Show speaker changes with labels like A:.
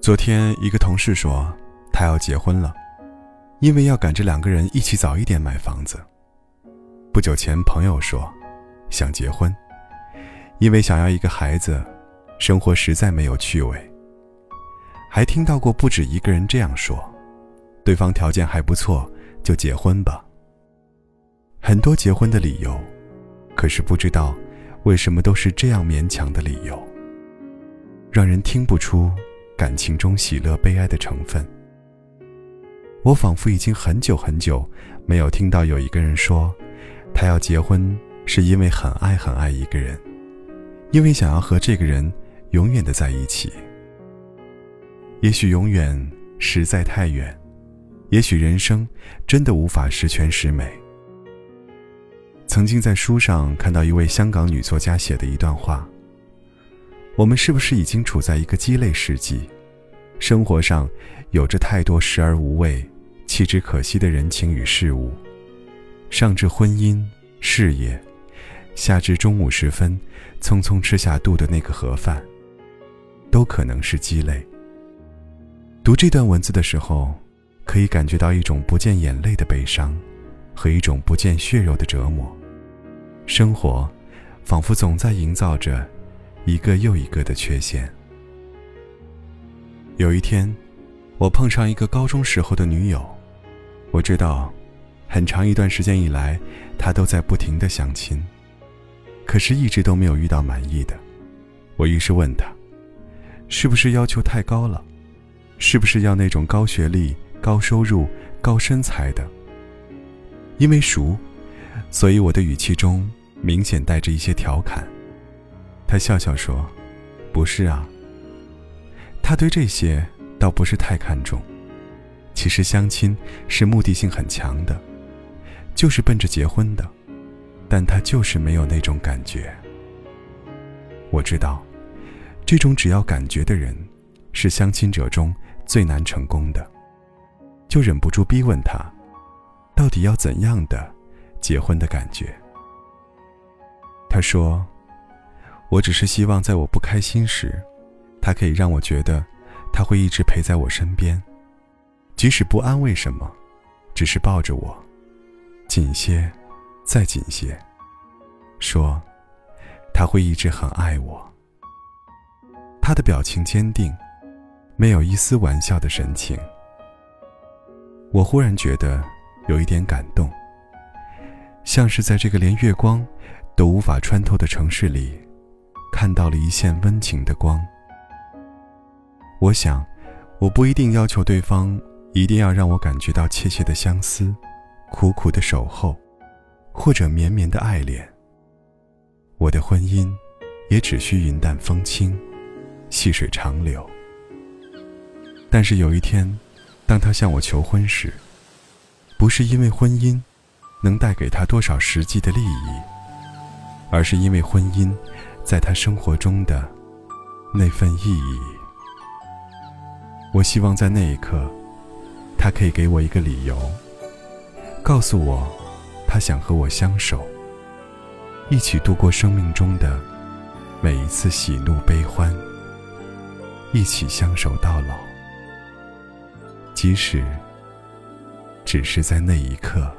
A: 昨天一个同事说，他要结婚了，因为要赶着两个人一起早一点买房子。不久前朋友说，想结婚，因为想要一个孩子，生活实在没有趣味。还听到过不止一个人这样说，对方条件还不错，就结婚吧。很多结婚的理由，可是不知道为什么都是这样勉强的理由，让人听不出。感情中喜乐悲哀的成分，我仿佛已经很久很久没有听到有一个人说，他要结婚是因为很爱很爱一个人，因为想要和这个人永远的在一起。也许永远实在太远，也许人生真的无法十全十美。曾经在书上看到一位香港女作家写的一段话。我们是不是已经处在一个鸡肋世纪？生活上有着太多时而无味、弃之可惜的人情与事物，上至婚姻、事业，下至中午时分匆匆吃下肚的那个盒饭，都可能是鸡肋。读这段文字的时候，可以感觉到一种不见眼泪的悲伤，和一种不见血肉的折磨。生活，仿佛总在营造着。一个又一个的缺陷。有一天，我碰上一个高中时候的女友，我知道，很长一段时间以来，她都在不停的相亲，可是一直都没有遇到满意的。我于是问她，是不是要求太高了？是不是要那种高学历、高收入、高身材的？因为熟，所以我的语气中明显带着一些调侃。他笑笑说：“不是啊。”他对这些倒不是太看重。其实相亲是目的性很强的，就是奔着结婚的，但他就是没有那种感觉。我知道，这种只要感觉的人，是相亲者中最难成功的，就忍不住逼问他，到底要怎样的结婚的感觉？他说。我只是希望，在我不开心时，他可以让我觉得，他会一直陪在我身边，即使不安慰什么，只是抱着我，紧些，再紧些，说，他会一直很爱我。他的表情坚定，没有一丝玩笑的神情。我忽然觉得有一点感动，像是在这个连月光都无法穿透的城市里。看到了一线温情的光。我想，我不一定要求对方一定要让我感觉到切切的相思、苦苦的守候，或者绵绵的爱恋。我的婚姻，也只需云淡风轻、细水长流。但是有一天，当他向我求婚时，不是因为婚姻能带给他多少实际的利益，而是因为婚姻。在他生活中的那份意义，我希望在那一刻，他可以给我一个理由，告诉我，他想和我相守，一起度过生命中的每一次喜怒悲欢，一起相守到老，即使只是在那一刻。